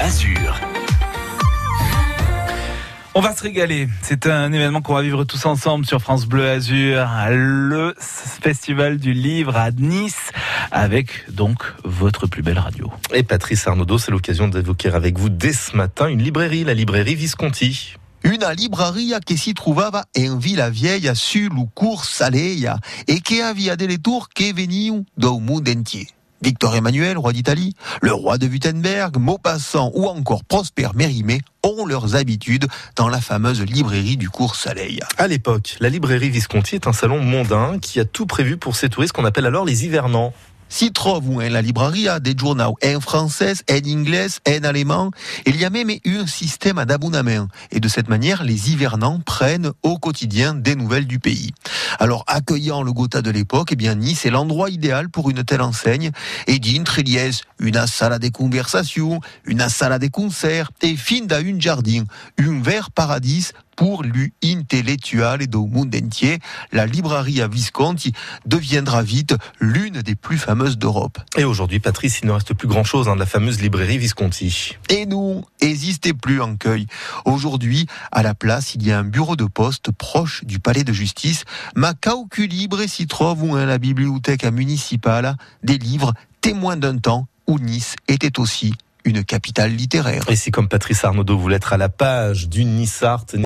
Azur. On va se régaler. C'est un événement qu'on va vivre tous ensemble sur France Bleu Azur, le festival du livre à Nice, avec donc votre plus belle radio. Et Patrice Arnaudot, c'est l'occasion d'évoquer avec vous dès ce matin une librairie, la librairie Visconti. Una libraria che si trovava in Villa Vieja sul cours Saleia e che aveva delle tours che venivano dal mondo entier. Victor Emmanuel, roi d'Italie, le roi de Wittenberg, Maupassant ou encore Prosper Mérimée ont leurs habitudes dans la fameuse librairie du cours Saleia. À l'époque, la librairie Visconti est un salon mondain qui a tout prévu pour ses touristes qu'on appelle alors les hivernants. Si trouvent en la libraria des journaux en français, en anglais, en allemand. Il y a même eu un système d'abonnement. Et de cette manière, les hivernants prennent au quotidien des nouvelles du pays. Alors, accueillant le Gotha de l'époque, eh bien, Nice est l'endroit idéal pour une telle enseigne. Et d'intre une salle de conversation, une salle de concert, et fin d'un jardin, un vert paradis pour l'intellectuel et du monde entier. La librairie à Visconti deviendra vite l'une des plus fameuses d'Europe. Et aujourd'hui, Patrice, il ne reste plus grand-chose hein, de la fameuse librairie Visconti. Et nous, n'hésitez plus en cueil. Aujourd'hui, à la place, il y a un bureau de poste proche du palais de justice. Ma libre s'y trouve la bibliothèque municipale des livres témoins d'un temps où Nice était aussi une capitale littéraire. Et si comme Patrice Arnaudot voulait être à la page d'une Nice Art,